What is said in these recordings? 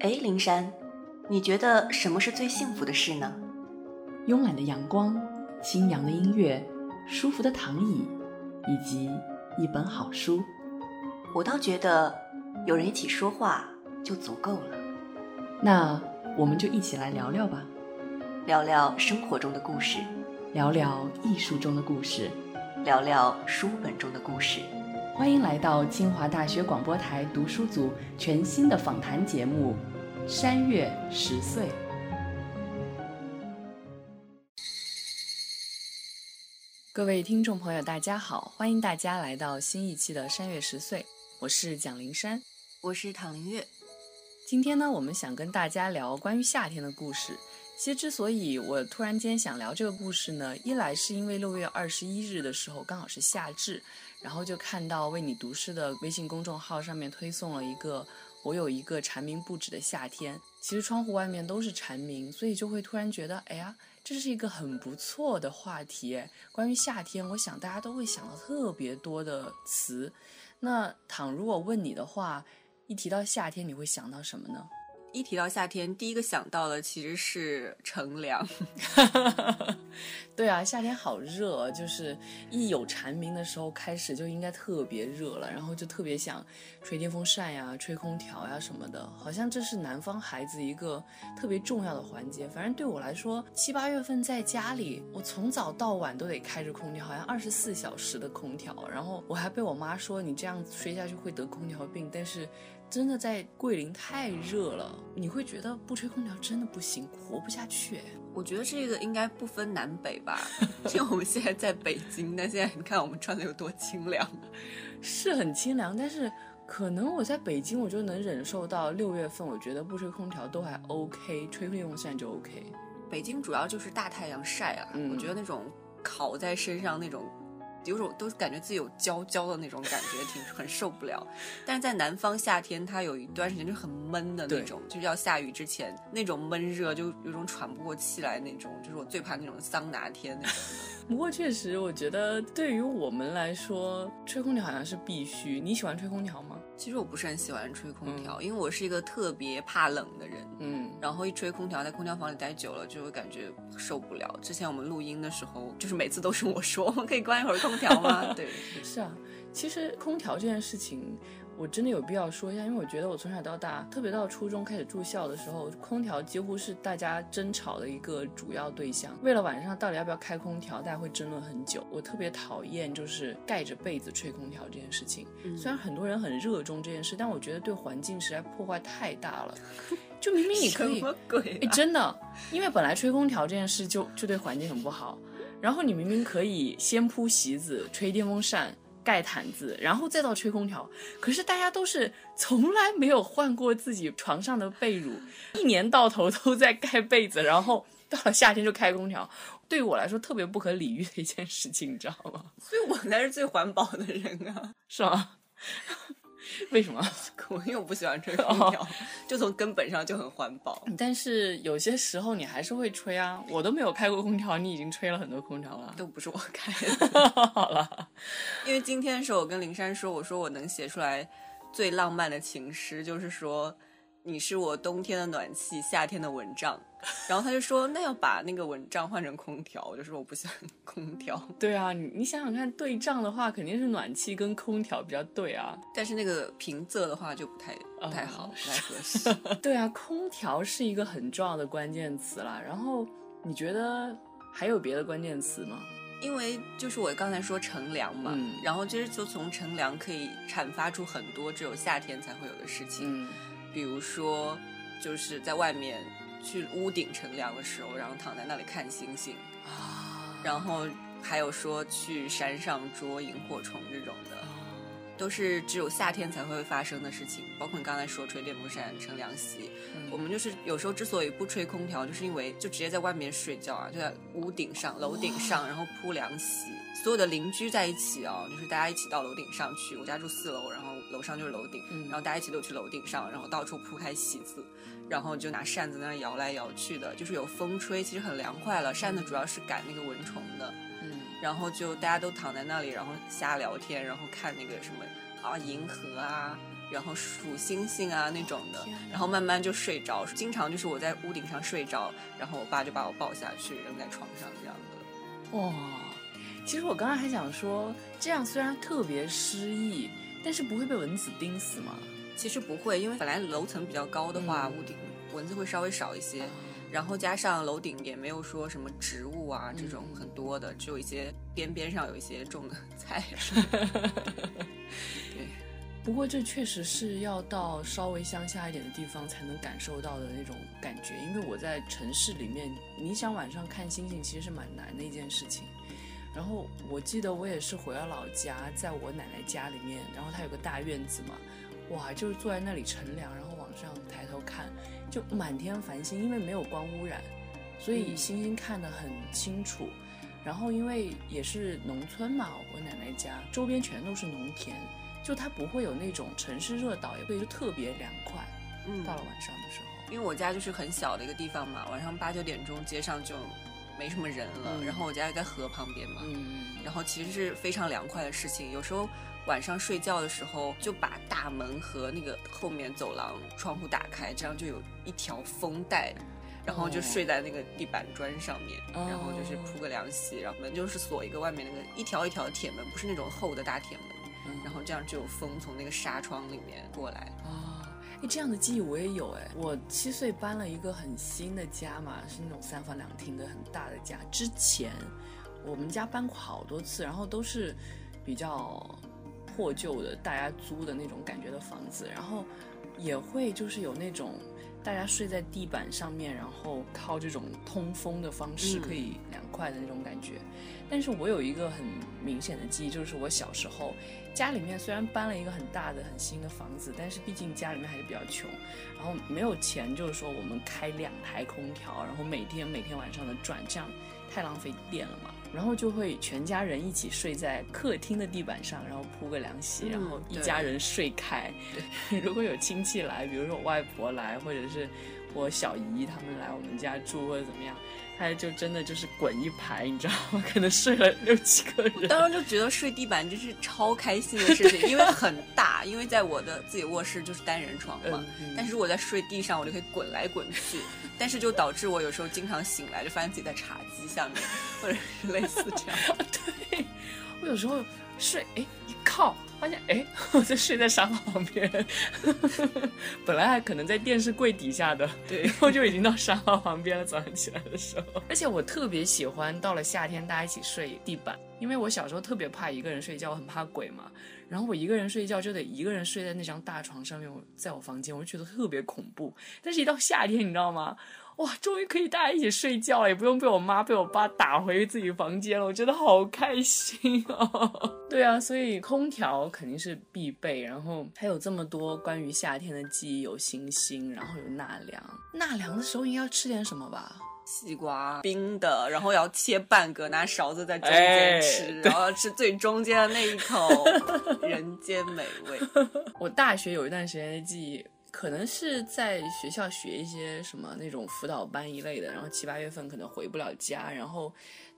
哎，灵山，你觉得什么是最幸福的事呢？慵懒的阳光，清扬的音乐，舒服的躺椅，以及一本好书。我倒觉得有人一起说话就足够了。那我们就一起来聊聊吧，聊聊生活中的故事，聊聊艺术中的故事，聊聊书本中的故事。欢迎来到清华大学广播台读书组全新的访谈节目《山月十岁》。各位听众朋友，大家好，欢迎大家来到新一期的《山月十岁》，我是蒋灵山，我是唐灵月。今天呢，我们想跟大家聊关于夏天的故事。其实，之所以我突然间想聊这个故事呢，一来是因为六月二十一日的时候刚好是夏至。然后就看到为你读诗的微信公众号上面推送了一个我有一个蝉鸣不止的夏天，其实窗户外面都是蝉鸣，所以就会突然觉得，哎呀，这是一个很不错的话题。关于夏天，我想大家都会想到特别多的词。那倘如我问你的话，一提到夏天，你会想到什么呢？一提到夏天，第一个想到的其实是乘凉。对啊，夏天好热，就是一有蝉鸣的时候开始就应该特别热了，然后就特别想吹电风扇呀、吹空调呀什么的，好像这是南方孩子一个特别重要的环节。反正对我来说，七八月份在家里，我从早到晚都得开着空调，好像二十四小时的空调，然后我还被我妈说你这样吹下去会得空调病，但是。真的在桂林太热了，你会觉得不吹空调真的不行，活不下去。我觉得这个应该不分南北吧，因为我们现在在北京，但现在你看我们穿的有多清凉，是很清凉，但是可能我在北京我就能忍受到六月份，我觉得不吹空调都还 OK，吹电风扇就 OK。北京主要就是大太阳晒啊，我觉得那种烤在身上那种。有种都感觉自己有焦焦的那种感觉，挺很受不了。但是在南方夏天，它有一段时间就很闷的那种，就是要下雨之前那种闷热，就有种喘不过气来那种，就是我最怕那种桑拿天那种的。不过确实，我觉得对于我们来说，吹空调好像是必须。你喜欢吹空调吗？其实我不是很喜欢吹空调，因为我是一个特别怕冷的人。嗯，然后一吹空调，在空调房里待久了，就会感觉受不了。之前我们录音的时候，就是每次都是我说，我们可以关一会儿空调吗？对，是啊。其实空调这件事情。我真的有必要说一下，因为我觉得我从小到大，特别到初中开始住校的时候，空调几乎是大家争吵的一个主要对象。为了晚上到底要不要开空调，大家会争论很久。我特别讨厌就是盖着被子吹空调这件事情。虽然很多人很热衷这件事，但我觉得对环境实在破坏太大了。就明明你可以？哎，真的，因为本来吹空调这件事就就对环境很不好，然后你明明可以先铺席子，吹电风扇。盖毯子，然后再到吹空调。可是大家都是从来没有换过自己床上的被褥，一年到头都在盖被子，然后到了夏天就开空调。对于我来说，特别不可理喻的一件事情，你知道吗？所以我才是最环保的人啊，是吗？为什么？我因为我不喜欢吹空调，就从根本上就很环保。但是有些时候你还是会吹啊，我都没有开过空调，你已经吹了很多空调了，都不是我开的。好了，因为今天的时候我跟灵山说，我说我能写出来最浪漫的情诗，就是说。你是我冬天的暖气，夏天的蚊帐，然后他就说，那要把那个蚊帐换成空调，我就说我不喜欢 空调。对啊，你你想想看，对仗的话肯定是暖气跟空调比较对啊，但是那个平仄的话就不太不太好，不太合适。对啊，空调是一个很重要的关键词啦。然后你觉得还有别的关键词吗？因为就是我刚才说乘凉嘛，然后其实就从乘凉可以阐发出很多只有夏天才会有的事情。比如说，就是在外面去屋顶乘凉的时候，然后躺在那里看星星啊，然后还有说去山上捉萤火虫这种的，都是只有夏天才会发生的事情。包括你刚才说吹电风扇乘凉席，我们就是有时候之所以不吹空调，就是因为就直接在外面睡觉啊，就在屋顶上、楼顶上，然后铺凉席。所有的邻居在一起哦，就是大家一起到楼顶上去。我家住四楼，然后楼上就是楼顶，然后大家一起都去楼顶上，然后到处铺开席子，然后就拿扇子在那摇来摇去的，就是有风吹，其实很凉快了。扇子主要是赶那个蚊虫的，嗯，然后就大家都躺在那里，然后瞎聊天，然后看那个什么啊银河啊，然后数星星啊那种的，然后慢慢就睡着。经常就是我在屋顶上睡着，然后我爸就把我抱下去扔在床上这样的。哇，其实我刚刚还想说，这样虽然特别诗意，但是不会被蚊子叮死吗？其实不会，因为本来楼层比较高的话，屋顶蚊子会稍微少一些。然后加上楼顶也没有说什么植物啊这种很多的，只有一些边边上有一些种的 菜。对，不过这确实是要到稍微乡下一点的地方才能感受到的那种感觉，因为我在城市里面，你想晚上看星星其实是蛮难的一件事情。然后我记得我也是回了老家，在我奶奶家里面，然后她有个大院子嘛，哇，就是坐在那里乘凉，然后往上抬头看。就满天繁星，因为没有光污染，所以星星看得很清楚。然后因为也是农村嘛，我奶奶家周边全都是农田，就它不会有那种城市热岛，也会就特别凉快。嗯，到了晚上的时候，因为我家就是很小的一个地方嘛，晚上八九点钟街上就没什么人了。然后我家又在河旁边嘛，嗯，然后其实是非常凉快的事情。有时候。晚上睡觉的时候，就把大门和那个后面走廊窗户打开，这样就有一条风带，然后就睡在那个地板砖上面，然后就是铺个凉席，然后门就是锁一个外面那个一条一条的铁门，不是那种厚的大铁门，然后这样就有风从那个纱窗里面过来。啊，哎，这样的记忆我也有哎，我七岁搬了一个很新的家嘛，是那种三房两厅的很大的家。之前我们家搬过好多次，然后都是比较。破旧的大家租的那种感觉的房子，然后也会就是有那种大家睡在地板上面，然后靠这种通风的方式可以凉快的那种感觉。但是我有一个很明显的记忆，就是我小时候家里面虽然搬了一个很大的很新的房子，但是毕竟家里面还是比较穷，然后没有钱，就是说我们开两台空调，然后每天每天晚上的转，这样太浪费电了嘛。然后就会全家人一起睡在客厅的地板上，然后铺个凉席，然后一家人睡开。如果有亲戚来，比如说我外婆来，或者是我小姨他们来我们家住或者怎么样。他就真的就是滚一排，你知道吗？可能睡了六七个人。当时就觉得睡地板真是超开心的事情，因为很大，因为在我的自己卧室就是单人床嘛。但是如果在睡地上，我就可以滚来滚去。但是就导致我有时候经常醒来，就发现自己在茶几下面，或者是类似这样。对，我有时候睡，哎，一靠。发现哎，我 就睡在沙发旁边，本来还可能在电视柜底下的，对，然后就已经到沙发旁边了。早上起来的时候，而且我特别喜欢到了夏天大家一起睡地板，因为我小时候特别怕一个人睡觉，我很怕鬼嘛。然后我一个人睡觉就得一个人睡在那张大床上面，我在我房间，我就觉得特别恐怖。但是，一到夏天，你知道吗？哇，终于可以大家一起睡觉了，也不用被我妈被我爸打回自己房间了，我觉得好开心哦。对啊，所以空调肯定是必备，然后还有这么多关于夏天的记忆，有星星，然后有纳凉。纳凉的时候应该要吃点什么吧？西瓜冰的，然后要切半个，拿勺子在中间吃，然后吃最中间的那一口，人间美味。我大学有一段时间的记忆。可能是在学校学一些什么那种辅导班一类的，然后七八月份可能回不了家，然后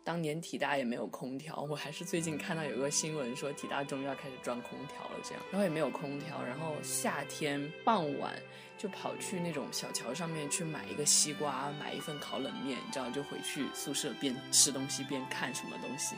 当年体大也没有空调，我还是最近看到有个新闻说体大终于要开始装空调了，这样，然后也没有空调，然后夏天傍晚就跑去那种小桥上面去买一个西瓜，买一份烤冷面，你知道，就回去宿舍边吃东西边看什么东西。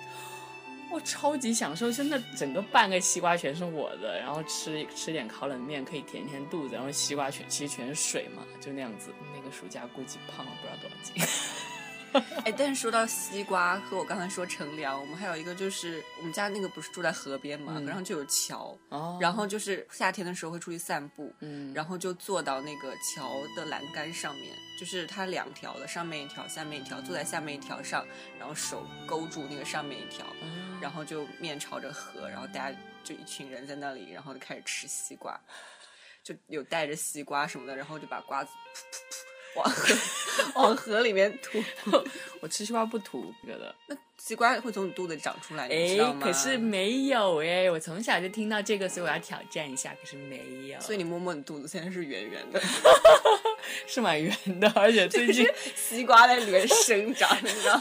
我超级享受，真的整个半个西瓜全是我的，然后吃吃点烤冷面可以填填肚子，然后西瓜全其实全是水嘛，就那样子。那个暑假估计胖了不知道多少斤。哎，但是说到西瓜和我刚才说乘凉，我们还有一个就是我们家那个不是住在河边嘛，然后就有桥，然后就是夏天的时候会出去散步，然后就坐到那个桥的栏杆上面，就是它两条的，上面一条，下面一条，坐在下面一条上，然后手勾住那个上面一条，然后就面朝着河，然后大家就一群人在那里，然后就开始吃西瓜，就有带着西瓜什么的，然后就把瓜子噗噗噗。往河往河里面吐，我吃西瓜不吐觉得。那西瓜会从你肚子里长出来，你知道吗？可是没有哎，我从小就听到这个，所以我要挑战一下。可是没有，所以你摸摸你肚子，现在是圆圆的，是蛮圆的，而且最近西瓜在里面生长，你知道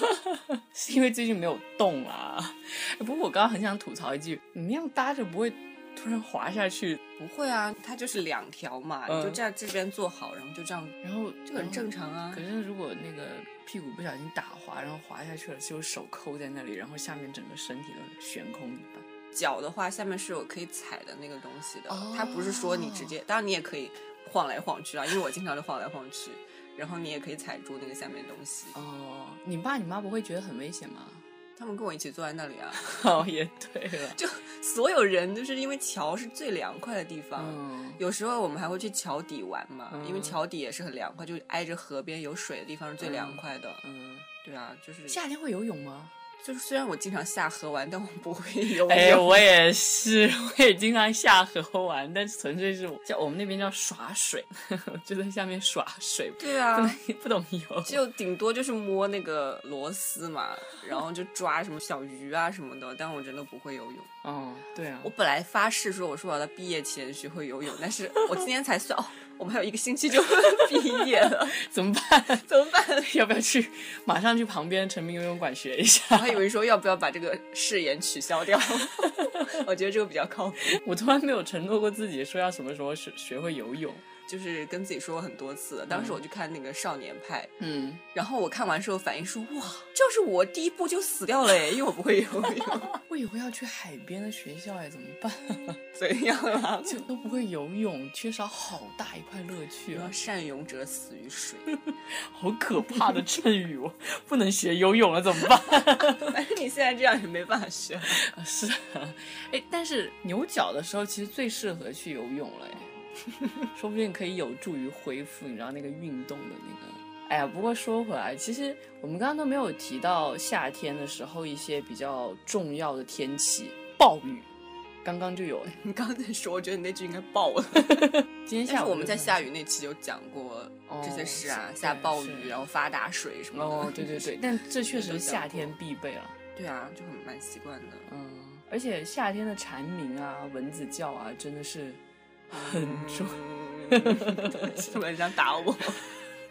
吗？是因为最近没有动啊。不过我刚刚很想吐槽一句，你那样搭着不会突然滑下去？不会啊，它就是两条嘛，你就这样这边坐好，然后就这样，然后就很正常啊。可是如果那个屁股不小心打滑，然后滑下去了，就手抠在那里，然后下面整个身体都悬空怎么办？脚的话，下面是有可以踩的那个东西的，它不是说你直接，当然你也可以晃来晃去啊，因为我经常就晃来晃去，然后你也可以踩住那个下面的东西。哦，你爸你妈不会觉得很危险吗？他们跟我一起坐在那里啊。哦，也对了，就所有人就是因为桥是最凉快的地方，有时候我们还会去桥底玩嘛，因为桥底也是很凉快，就挨着河边有水的地方是最凉快的。嗯，对啊，就是夏天会游泳吗？就是虽然我经常下河玩，但我不会游泳。哎，我也是，我也经常下河玩，但是纯粹是叫我们那边叫耍水，就在下面耍水。对啊，不懂游，就顶多就是摸那个螺丝嘛，然后就抓什么小鱼啊什么的，但我真的不会游泳。哦，对啊，我本来发誓说我说我要在毕业前学会游泳，但是 我今天才算哦。我们还有一个星期就 毕业了，怎么办？怎么办？要不要去马上去旁边成名游泳馆学一下？我还以为说要不要把这个誓言取消掉？我觉得这个比较靠谱。我从来没有承诺过自己说要什么时候学学会游泳。就是跟自己说过很多次，当时我去看那个《少年派》，嗯，然后我看完之后反应说，哇，这要是我第一步就死掉了哎，因为我不会游泳。我以后要去海边的学校哎，怎么办？怎样啊？就都不会游泳，缺少好大一块乐趣啊！善泳者死于水，好可怕的谶语哦！不能学游泳了怎么办？反正你现在这样也没办法学。是啊，哎，但是牛角的时候其实最适合去游泳了哎。说不定可以有助于恢复，你知道那个运动的那个。哎呀，不过说回来，其实我们刚刚都没有提到夏天的时候一些比较重要的天气，暴雨。刚刚就有，你刚刚在说，我觉得你那句应该爆了。今天下午我们在下雨那期有讲过这些事啊，下暴雨然后发大水什么的。哦，对对对，但这确实是夏天必备了。对啊，就很蛮习惯的。嗯，而且夏天的蝉鸣啊，蚊子叫啊，真的是。很重，突然想打我。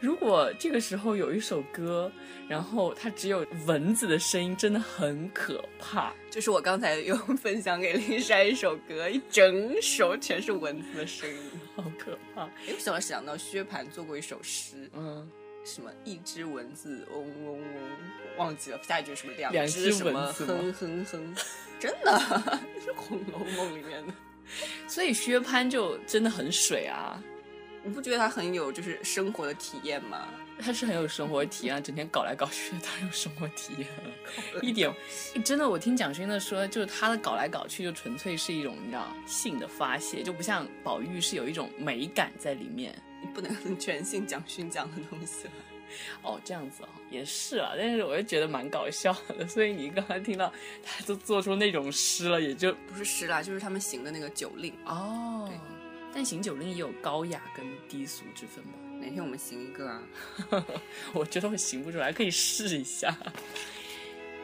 如果这个时候有一首歌，然后它只有蚊子的声音，真的很可怕。就是我刚才又分享给林珊一首歌，一整首全是蚊子的声音，好可怕。哎，我想到薛蟠做过一首诗，嗯，什么一只蚊子嗡嗡嗡，忘记了下一句什么两只什么哼哼哼，真的是《红楼梦》里面的。所以薛蟠就真的很水啊！你不觉得他很有就是生活的体验吗？他是很有生活体验，整天搞来搞去的，他有生活体验一点。真的，我听蒋勋的说，就是他的搞来搞去，就纯粹是一种你知道性的发泄，就不像宝玉是有一种美感在里面。你不能全信蒋勋讲的东西了。哦，这样子哦，也是啊，但是我又觉得蛮搞笑的，所以你刚才听到他都做出那种诗了，也就不是诗啦，就是他们行的那个酒令哦。对，但行酒令也有高雅跟低俗之分吧？哪天我们行一个啊？我觉得我行不出来，可以试一下。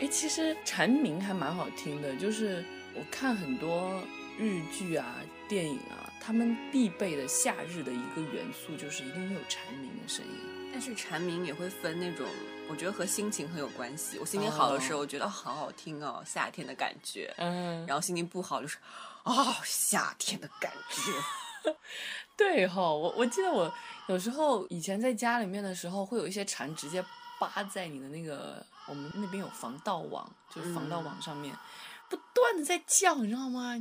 哎，其实蝉鸣还蛮好听的，就是我看很多日剧啊、电影啊，他们必备的夏日的一个元素就是一定会有蝉鸣的声音。但是蝉鸣也会分那种，我觉得和心情很有关系。我心情好的时候，我觉得好好听哦，夏天的感觉。嗯。然后心情不好就是，哦，夏天的感觉。对哈，我我记得我有时候以前在家里面的时候，会有一些蝉直接扒在你的那个，我们那边有防盗网，就是防盗网上面。不断的在叫，你知道吗？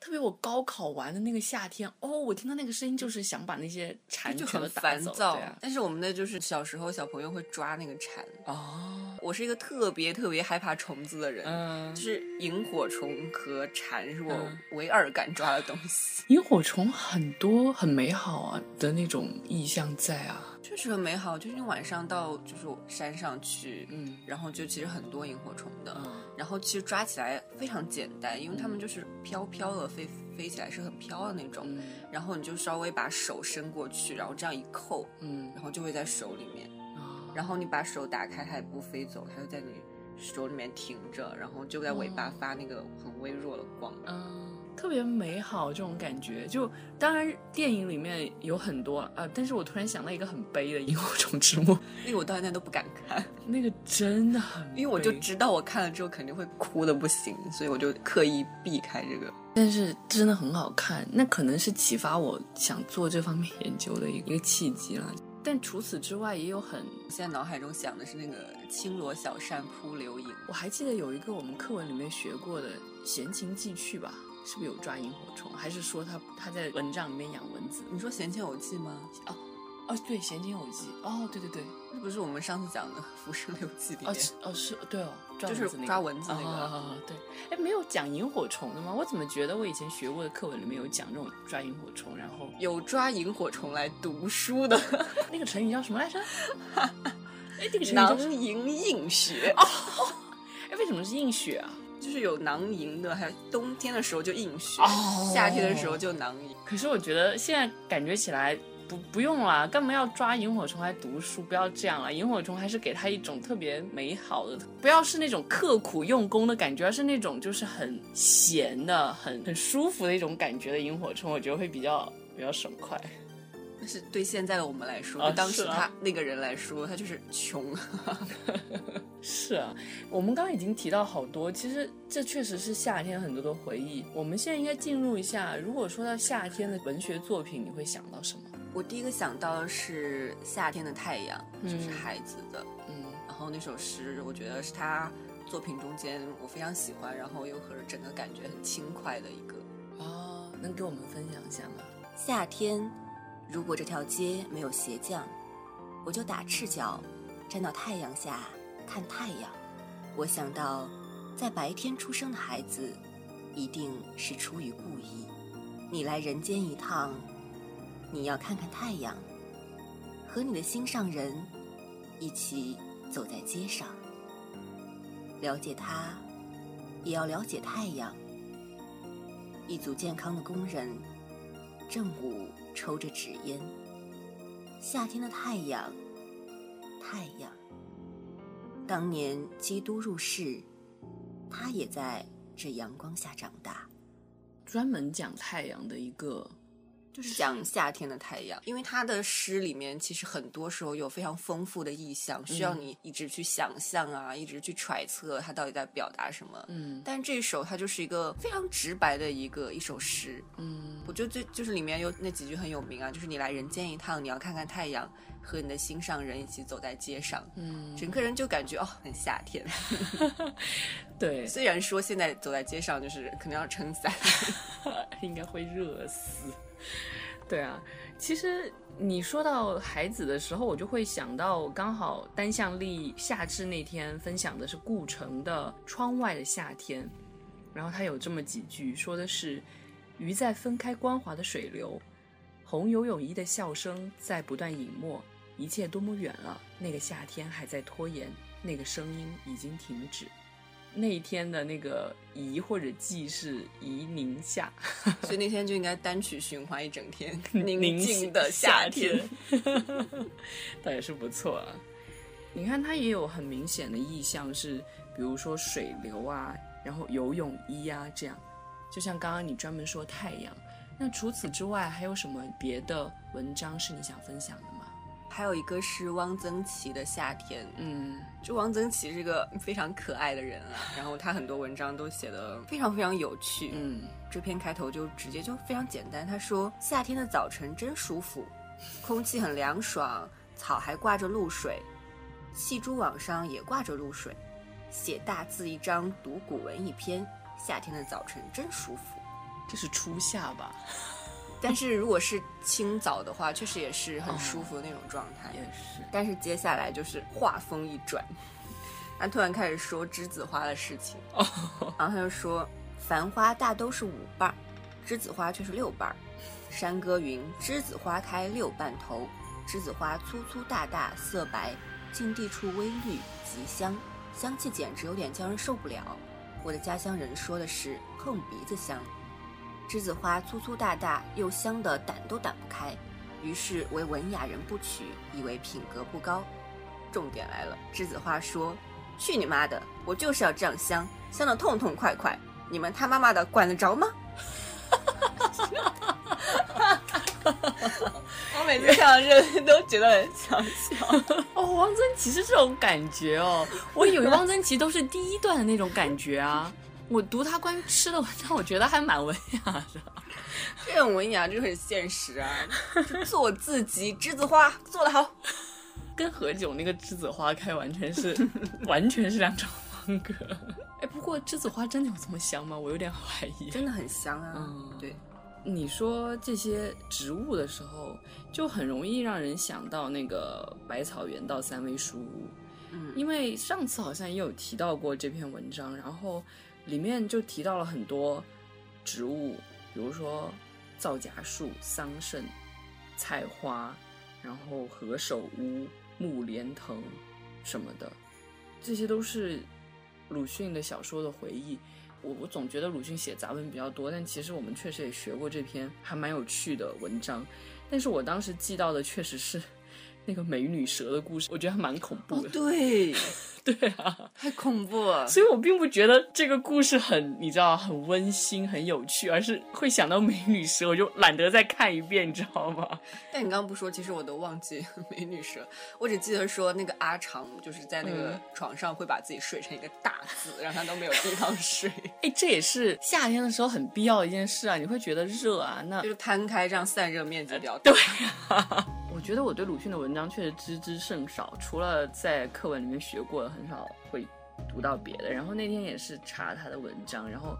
特别我高考完的那个夏天，哦，我听到那个声音，就是想把那些蝉就很烦躁。但是我们的就是小时候小朋友会抓那个蝉。哦，我是一个特别特别害怕虫子的人，嗯，就是萤火虫和蝉是我唯二敢抓的东西。萤火虫很多很美好啊的那种意象在啊。确实很美好，就是你晚上到就是山上去，嗯，然后就其实很多萤火虫的，然后其实抓起来非常简单，因为它们就是飘飘的飞飞起来是很飘的那种，然后你就稍微把手伸过去，然后这样一扣，嗯，然后就会在手里面，然后你把手打开，它也不飞走，它就在你手里面停着，然后就在尾巴发那个很微弱的光，嗯。特别美好这种感觉，就当然电影里面有很多啊，但是我突然想到一个很悲的《萤火虫之墓》，那个我到现在都不敢看，那个真的很，因为我就知道我看了之后肯定会哭的不行，所以我就刻意避开这个。但是真的很好看，那可能是启发我想做这方面研究的一个契机了。但除此之外，也有很现在脑海中想的是那个青罗小扇扑流萤。我还记得有一个我们课文里面学过的闲情寄趣吧，是不是有抓萤火虫？还是说他他在蚊帐里面养蚊子？你说闲情偶记吗？哦。哦，对，《闲情偶记》哦，对对对，那不是我们上次讲的《浮生六记》里面？哦，是，对哦，就是抓蚊子那个。对，哎，没有讲萤火虫的吗？我怎么觉得我以前学过的课文里面有讲这种抓萤火虫，然后有抓萤火虫来读书的 那个成语叫什么来着？哎，这个成语囊萤映雪。哦，哎，为什么是映雪啊？就是有囊萤的，还有冬天的时候就映雪，夏天的时候就囊萤。可是我觉得现在感觉起来。不不用了，干嘛要抓萤火虫来读书？不要这样了，萤火虫还是给他一种特别美好的，不要是那种刻苦用功的感觉，而是那种就是很闲的、很很舒服的一种感觉的萤火虫，我觉得会比较比较爽快。但是对现在的我们来说，当时他那个人来说，他就是穷。是啊，我们刚刚已经提到好多，其实这确实是夏天很多的回忆。我们现在应该进入一下，如果说到夏天的文学作品，你会想到什么？我第一个想到的是《夏天的太阳》，就是孩子的，嗯，然后那首诗，我觉得是他作品中间我非常喜欢，然后又和整个感觉很轻快的一个。哦，能给我们分享一下吗？夏天，如果这条街没有鞋匠，我就打赤脚站到太阳下看太阳。我想到，在白天出生的孩子，一定是出于故意。你来人间一趟。你要看看太阳，和你的心上人一起走在街上，了解他，也要了解太阳。一组健康的工人，正午抽着纸烟。夏天的太阳，太阳。当年基督入世，他也在这阳光下长大。专门讲太阳的一个。就是讲夏天的太阳，因为他的诗里面其实很多时候有非常丰富的意象，需要你一直去想象啊，一直去揣测他到底在表达什么。嗯，但这首它就是一个非常直白的一个一首诗。嗯，我觉得最就是里面有那几句很有名啊，就是你来人间一趟，你要看看太阳，和你的心上人一起走在街上。嗯，整个人就感觉哦，很夏天。对，虽然说现在走在街上就是可能要撑伞，应该会热死。对啊，其实你说到孩子的时候，我就会想到，刚好单向力夏至那天分享的是顾城的《窗外的夏天》，然后他有这么几句，说的是：鱼在分开光滑的水流，红游泳衣的笑声在不断隐没，一切多么远了，那个夏天还在拖延，那个声音已经停止。那一天的那个宜或者季是宜宁夏，所以那天就应该单曲循环一整天。宁静的夏天，倒也是不错啊。你看，它也有很明显的意象，是比如说水流啊，然后游泳衣啊，这样。就像刚刚你专门说太阳，那除此之外，还有什么别的文章是你想分享的？还有一个是汪曾祺的夏天，嗯，就汪曾祺是个非常可爱的人啊，然后他很多文章都写的非常非常有趣，嗯，这篇开头就直接就非常简单，他说夏天的早晨真舒服，空气很凉爽，草还挂着露水，细珠网上也挂着露水，写大字一张，读古文一篇，夏天的早晨真舒服，这是初夏吧？但是如果是清早的话，确实也是很舒服的那种状态。也是。但是接下来就是话锋一转，他突然开始说栀子花的事情。哦。然后他就说，繁花大都是五瓣儿，栀子花却是六瓣儿。山歌云：栀子花开六瓣头，栀子花粗粗大大，色白，近地处微绿，极香，香气简直有点叫人受不了。我的家乡人说的是碰鼻子香。栀子花粗粗大大又香的掸都掸不开，于是为文雅人不取，以为品格不高。重点来了，栀子花说：“去你妈的！我就是要这样香，香的痛痛快快，你们他妈妈的管得着吗？” 我每次看到这都觉得很想笑。哦，汪曾祺是这种感觉哦，我以为汪曾祺都是第一段的那种感觉啊。我读他关于吃的文章，我觉得还蛮文雅的。这种文雅就很现实啊，做自己，栀子花做得好，跟何炅那个栀子花开完全是完全是两种风格。哎，不过栀子花真的有这么香吗？我有点怀疑。真的很香啊。嗯，对。你说这些植物的时候，就很容易让人想到那个百草园到三味书屋。嗯，因为上次好像也有提到过这篇文章，然后里面就提到了很多植物，比如说皂荚树、桑葚、菜花，然后何首乌、木莲藤什么的，这些都是鲁迅的小说的回忆。我我总觉得鲁迅写杂文比较多，但其实我们确实也学过这篇还蛮有趣的文章。但是我当时记到的确实是那个美女蛇的故事，我觉得还蛮恐怖的。对。对啊，太恐怖了。所以我并不觉得这个故事很，你知道，很温馨、很有趣，而是会想到美女蛇，我就懒得再看一遍，你知道吗？但你刚刚不说，其实我都忘记 美女蛇，我只记得说那个阿长就是在那个床上会把自己睡成一个大字，让他都没有地方睡。哎，这也是夏天的时候很必要的一件事啊！你会觉得热啊，那就是摊开这样散热面积比较大。对。我觉得我对鲁迅的文章确实知之甚少，除了在课文里面学过，很少会读到别的。然后那天也是查他的文章，然后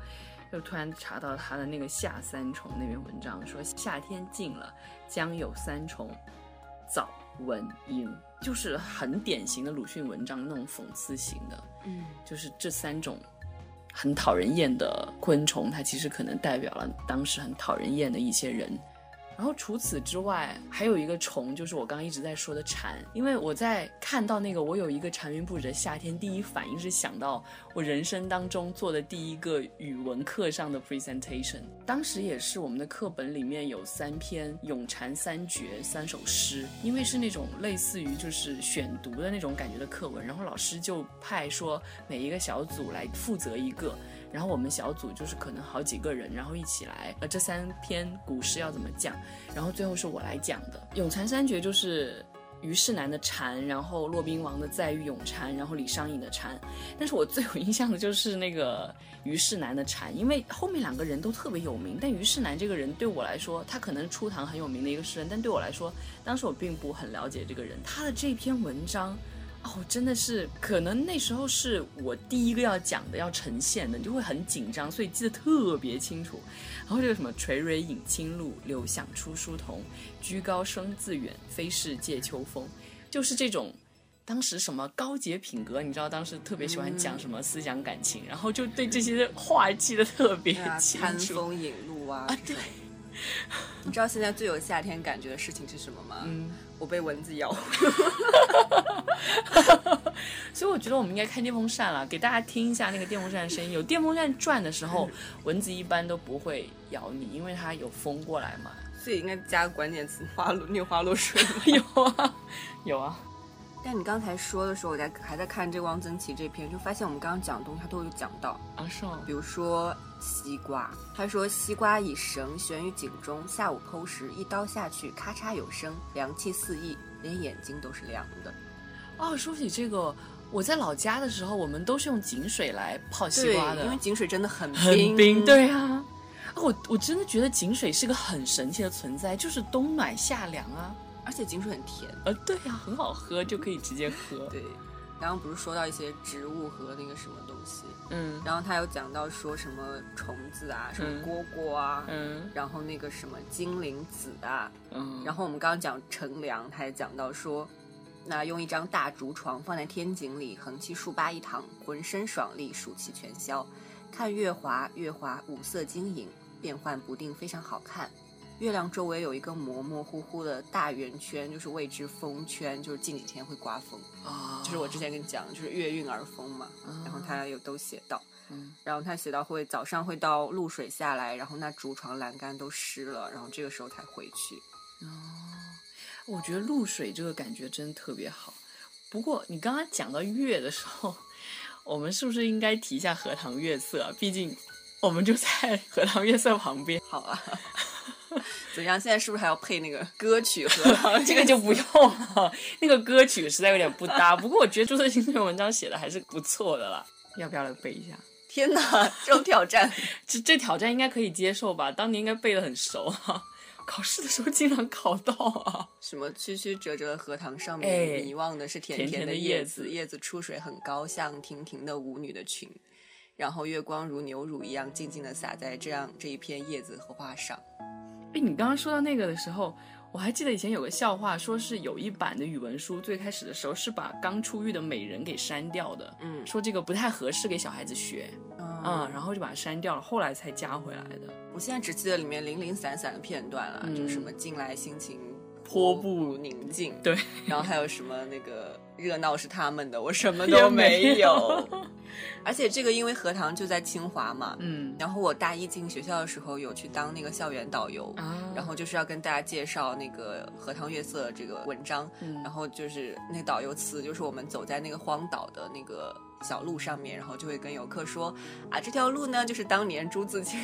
又突然查到他的那个夏三重那篇文章，说夏天近了，将有三重早蚊莺，就是很典型的鲁迅文章那种讽刺型的。嗯，就是这三种很讨人厌的昆虫，它其实可能代表了当时很讨人厌的一些人。然后除此之外，还有一个虫，就是我刚刚一直在说的蝉。因为我在看到那个我有一个蝉云不止的夏天，第一反应是想到我人生当中做的第一个语文课上的 presentation。当时也是我们的课本里面有三篇咏蝉三绝三首诗，因为是那种类似于就是选读的那种感觉的课文，然后老师就派说每一个小组来负责一个。然后我们小组就是可能好几个人，然后一起来，呃，这三篇古诗要怎么讲？然后最后是我来讲的。咏蝉三绝就是虞世南的蝉，然后骆宾王的在遇咏蝉，然后李商隐的蝉。但是我最有印象的就是那个虞世南的蝉，因为后面两个人都特别有名。但虞世南这个人对我来说，他可能初唐很有名的一个诗人，但对我来说，当时我并不很了解这个人。他的这篇文章。哦，真的是，可能那时候是我第一个要讲的、要呈现的，你就会很紧张，所以记得特别清楚。然后这个什么“垂蕊饮清露，柳响出疏桐。居高声自远，非是借秋风”，就是这种当时什么高洁品格，你知道，当时特别喜欢讲什么思想感情，然后就对这些话记得特别清楚。餐风饮露啊，啊对。你知道现在最有夏天感觉的事情是什么吗？嗯，我被蚊子咬。所以我觉得我们应该开电风扇了，给大家听一下那个电风扇的声音。有电风扇转的时候，蚊子一般都不会咬你，因为它有风过来嘛。所以应该加个关键词：花露，你有花露水吗？有啊，有啊。但你刚才说的时候，我在还在看这汪曾祺这篇，就发现我们刚刚讲的东西，他都有讲到啊，是吗？比如说西瓜，他说西瓜以绳悬于井中，下午剖时，一刀下去，咔嚓有声，凉气四溢，连眼睛都是凉的。哦，说起这个，我在老家的时候，我们都是用井水来泡西瓜的，因为井水真的很冰。对啊，我我真的觉得井水是个很神奇的存在，就是冬暖夏凉啊。而且井水很甜，呃，对呀，很好喝，就可以直接喝。对，刚刚不是说到一些植物和那个什么东西，嗯，然后他有讲到说什么虫子啊，什么蝈蝈啊，嗯，然后那个什么精灵子啊，嗯，然后我们刚刚讲乘凉，他也讲到说，那用一张大竹床放在天井里，横七竖八一躺，浑身爽利，暑气全消，看月华，月华五色晶莹，变幻不定，非常好看。月亮周围有一个模模糊糊的大圆圈，就是未知风圈，就是近几天会刮风啊。就是我之前跟你讲，就是月晕而风嘛。然后他有都写到，嗯然后他写到会早上会到露水下来，然后那竹床栏杆都湿了，然后这个时候才回去。哦，我觉得露水这个感觉真的特别好。不过你刚刚讲到月的时候，我们是不是应该提一下荷塘月色？毕竟我们就在 荷塘月色旁边。好啊。怎样？现在是不是还要配那个歌曲？和 这个就不用了，那个歌曲实在有点不搭。不过我觉得朱自清这篇文章写的还是不错的啦，要不要来背一下？天哪，这种挑战，这这挑战应该可以接受吧？当年应该背得很熟啊，考试的时候经常考到啊。什么曲曲折折的荷塘上面，迷望的是甜甜的叶子，叶子出水很高，像亭亭的舞女的裙，然后月光如牛乳一样静静的洒在这样这一片叶子荷花上。哎，你刚刚说到那个的时候。我还记得以前有个笑话，说是有一版的语文书最开始的时候是把刚出狱的美人给删掉的，嗯，说这个不太合适给小孩子学，嗯，然后就把它删掉了，后来才加回来的。我现在只记得里面零零散散的片段了，就什么近来心情颇不宁静，对，然后还有什么那个热闹是他们的，我什么都没有。而且这个因为荷塘就在清华嘛，嗯，然后我大一进学校的时候有去当那个校园导游，然后就是要跟大家介绍那个荷塘月色这个文章，然后就是那导游词就是我们走在那个荒岛的那个小路上面，然后就会跟游客说啊这条路呢就是当年朱自清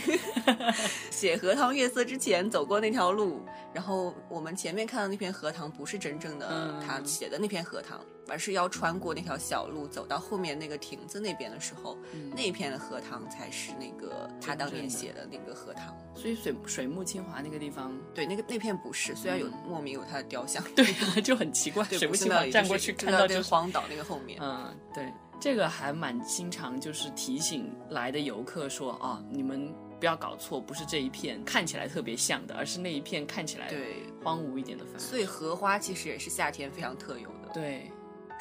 写荷塘月色之前走过那条路，然后我们前面看到那片荷塘不是真正的他写的那片荷塘。而是要穿过那条小路，走到后面那个亭子那边的时候，那片的荷塘才是那个他当年写的那个荷塘。所以水水木清华那个地方，对那个那片不是，虽然有莫名有他的雕像，对，就很奇怪。水木清华站过去看到那个荒岛那个后面，嗯，对，这个还蛮经常就是提醒来的游客说啊，你们不要搞错，不是这一片看起来特别像的，而是那一片看起来对荒芜一点的。所以荷花其实也是夏天非常特有的。对。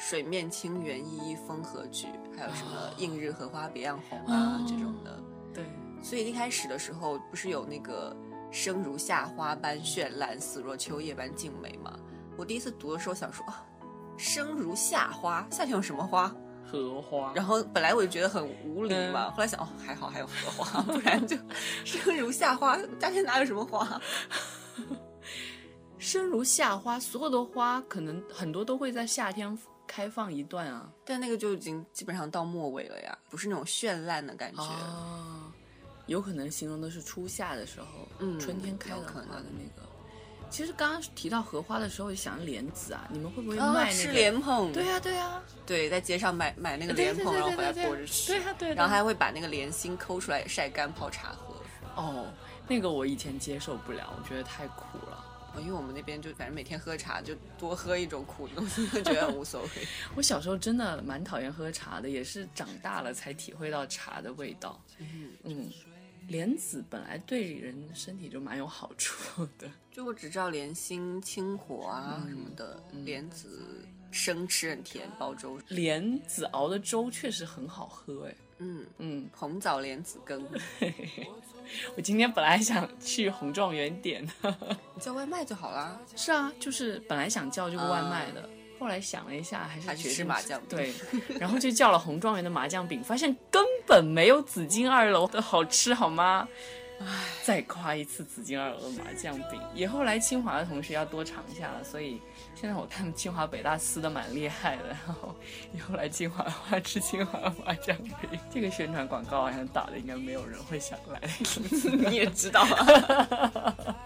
水面清源依依风和菊，还有什么映日荷花别样红啊这种的。对，所以一开始的时候不是有那个生如夏花般绚烂，死若秋叶般静美吗？我第一次读的时候想说啊，生如夏花，夏天有什么花？荷花。然后本来我就觉得很无理嘛，后来想哦，还好还有荷花，不然就 生如夏花，夏天哪有什么花？生如夏花，所有的花可能很多都会在夏天。开放一段啊，但那个就已经基本上到末尾了呀，不是那种绚烂的感觉。哦，有可能形容的是初夏的时候，嗯，春天开的花的那个。其实刚刚提到荷花的时候，想莲子啊，你们会不会卖吃莲蓬？对呀，对呀，对，在街上买买那个莲蓬，然后回来剥着吃。对呀，对。然后还会把那个莲心抠出来晒干泡茶喝。哦，那个我以前接受不了，我觉得太苦了。因为我们那边就反正每天喝茶，就多喝一种苦的东西，就觉得无所谓。我小时候真的蛮讨厌喝茶的，也是长大了才体会到茶的味道。嗯嗯，莲子本来对人身体就蛮有好处的。就我只知道莲心清火啊什么的，莲子生吃很甜，煲粥。莲子熬的粥确实很好喝，哎。嗯嗯，红枣莲子羹。我今天本来想去红状元点的，你叫外卖就好啦。是啊，就是本来想叫这个外卖的，后来想了一下，还是决定麻酱对，然后就叫了红状元的麻酱饼，发现根本没有紫金二楼的好吃，好吗？唉，再夸一次紫金二楼的麻酱饼，以后来清华的同学要多尝一下了。所以现在我看清华北大撕的蛮厉害的，然后以后来清华的话吃清华的麻酱饼。这个宣传广告好像打的应该没有人会想来，你也知道。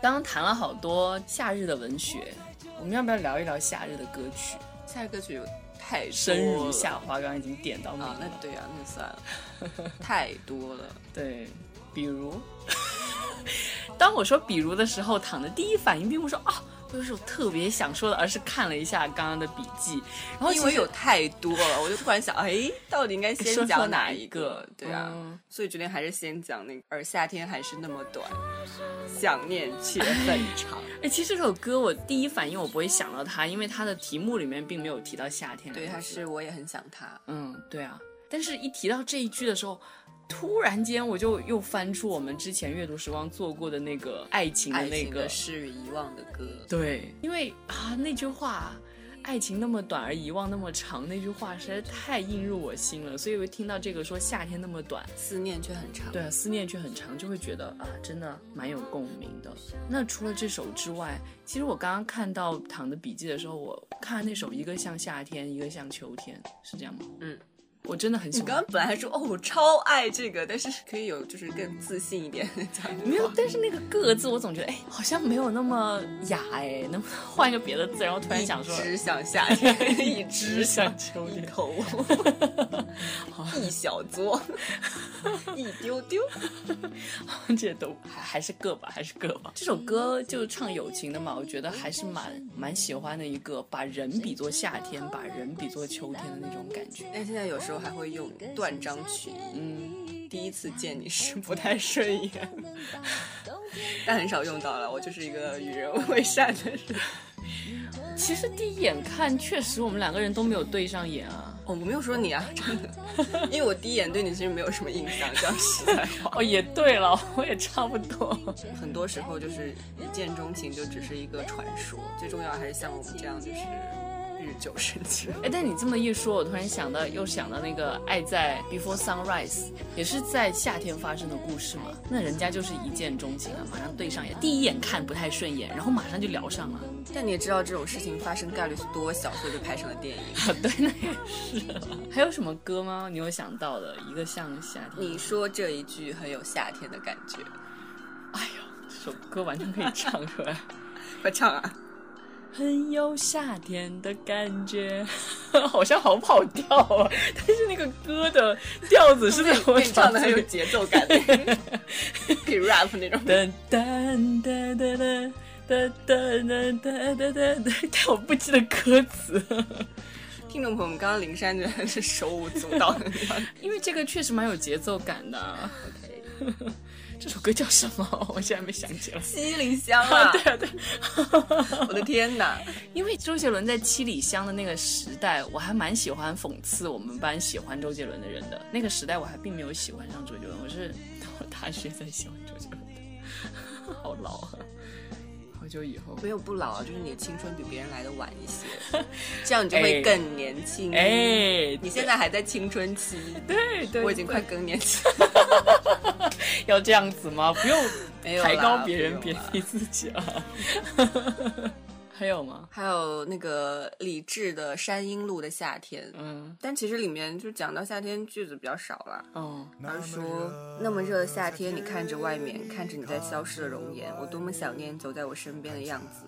刚刚谈了好多夏日的文学，我们要不要聊一聊夏日的歌曲？夏日歌曲有太生如夏花，刚刚已经点到啊，那对啊，那算了，太多了，对。比如，当我说“比如”的时候，躺的第一反应并不是说啊，不是我特别想说的，而是看了一下刚刚的笔记，然后因为有太多了，我就突然想，哎，到底应该先讲哪一个？对啊，所以决定还是先讲那个。而夏天还是那么短，想念却很长。哎，其实这首歌我第一反应我不会想到它，因为它的题目里面并没有提到夏天。对，它是我也很想他。嗯，对啊，但是一提到这一句的时候。突然间，我就又翻出我们之前阅读时光做过的那个爱情的那个是遗忘的歌。对，因为啊，那句话“爱情那么短，而遗忘那么长”，那句话实在太映入我心了。所以，我听到这个说夏天那么短，思念却很长。对啊，思念却很长，就会觉得啊，真的蛮有共鸣的。那除了这首之外，其实我刚刚看到躺的笔记的时候，我看那首一个像夏天，一个像秋天，是这样吗？嗯。我真的很喜欢。你刚刚本来还说哦，我超爱这个，但是可以有就是更自信一点讲。没有，但是那个“个”字，我总觉得哎，好像没有那么雅哎，能不能 换一个别的字？然后突然想说，只想夏天，一只想秋天，头，一小撮，一丢丢，这些都还还是个吧，还是个吧。这首歌就唱友情的嘛，我觉得还是蛮蛮喜欢的一个，把人比作夏天，把人比作秋天的那种感觉。但现在有时候还会用断章取义。嗯，第一次见你是不太顺眼，但很少用到了。我就是一个与人为善的人。其实第一眼看，确实我们两个人都没有对上眼啊。哦，我没有说你啊，真的，因为我第一眼对你其实没有什么印象，这样实在话。哦，也对了，我也差不多。很多时候就是一见钟情就只是一个传说，最重要还是像我们这样就是。日久生情。哎，但你这么一说，我突然想到，又想到那个《爱在 Before Sunrise》，也是在夏天发生的故事嘛。那人家就是一见钟情啊，马上对上眼，第一眼看不太顺眼，然后马上就聊上了。但你也知道这种事情发生概率是多小，所以就拍成了电影。啊，对，那也是。还有什么歌吗？你有想到的一个像夏天？你说这一句很有夏天的感觉。哎呦，这首歌完全可以唱出来，快唱啊！很有夏天的感觉，好像好跑调啊！但是那个歌的调子是怎么 唱的？很有节奏感，可以 rap 那种。噔噔噔噔噔噔噔噔噔噔，但我不记得歌词。听众朋友们，刚刚灵山真的是手舞足蹈的，因为这个确实蛮有节奏感的。OK。这首歌叫什么？我现在没想起来。七里香啊！对啊对，我的天哪！因为周杰伦在七里香的那个时代，我还蛮喜欢讽刺我们班喜欢周杰伦的人的。那个时代我还并没有喜欢上周杰伦，我是到大学才喜欢周杰伦的，好老啊！好久以后没有不老啊，就是你的青春比别人来的晚一些，这样你就会更年轻。哎，你现在还在青春期，对对，我已经快更年期。要这样子吗？不用 抬高别人，贬低自己啊。还有吗？还有那个李志的《山阴路的夏天》，嗯，但其实里面就讲到夏天句子比较少了。嗯，他说那么热的夏天，你看着外面，看着你在消失的容颜，我多么想念走在我身边的样子。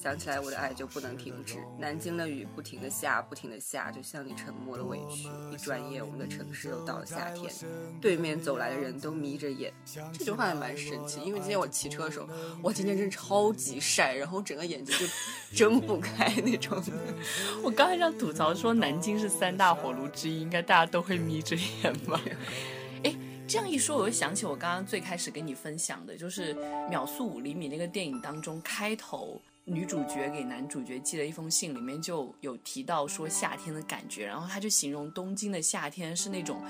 想起来我的爱就不能停止。南京的雨不停的下，不停的下，就像你沉默的委屈。一转眼，我们的城市又到了夏天。对面走来的人都眯着眼。这句话还蛮神奇，因为今天我骑车的时候，我今天真超级晒，然后整个眼睛就睁不开那种。我刚才想吐槽说，南京是三大火炉之一，应该大家都会眯着眼吧？哎，这样一说，我又想起我刚刚最开始跟你分享的，就是《秒速五厘米》那个电影当中开头。女主角给男主角寄了一封信，里面就有提到说夏天的感觉，然后他就形容东京的夏天是那种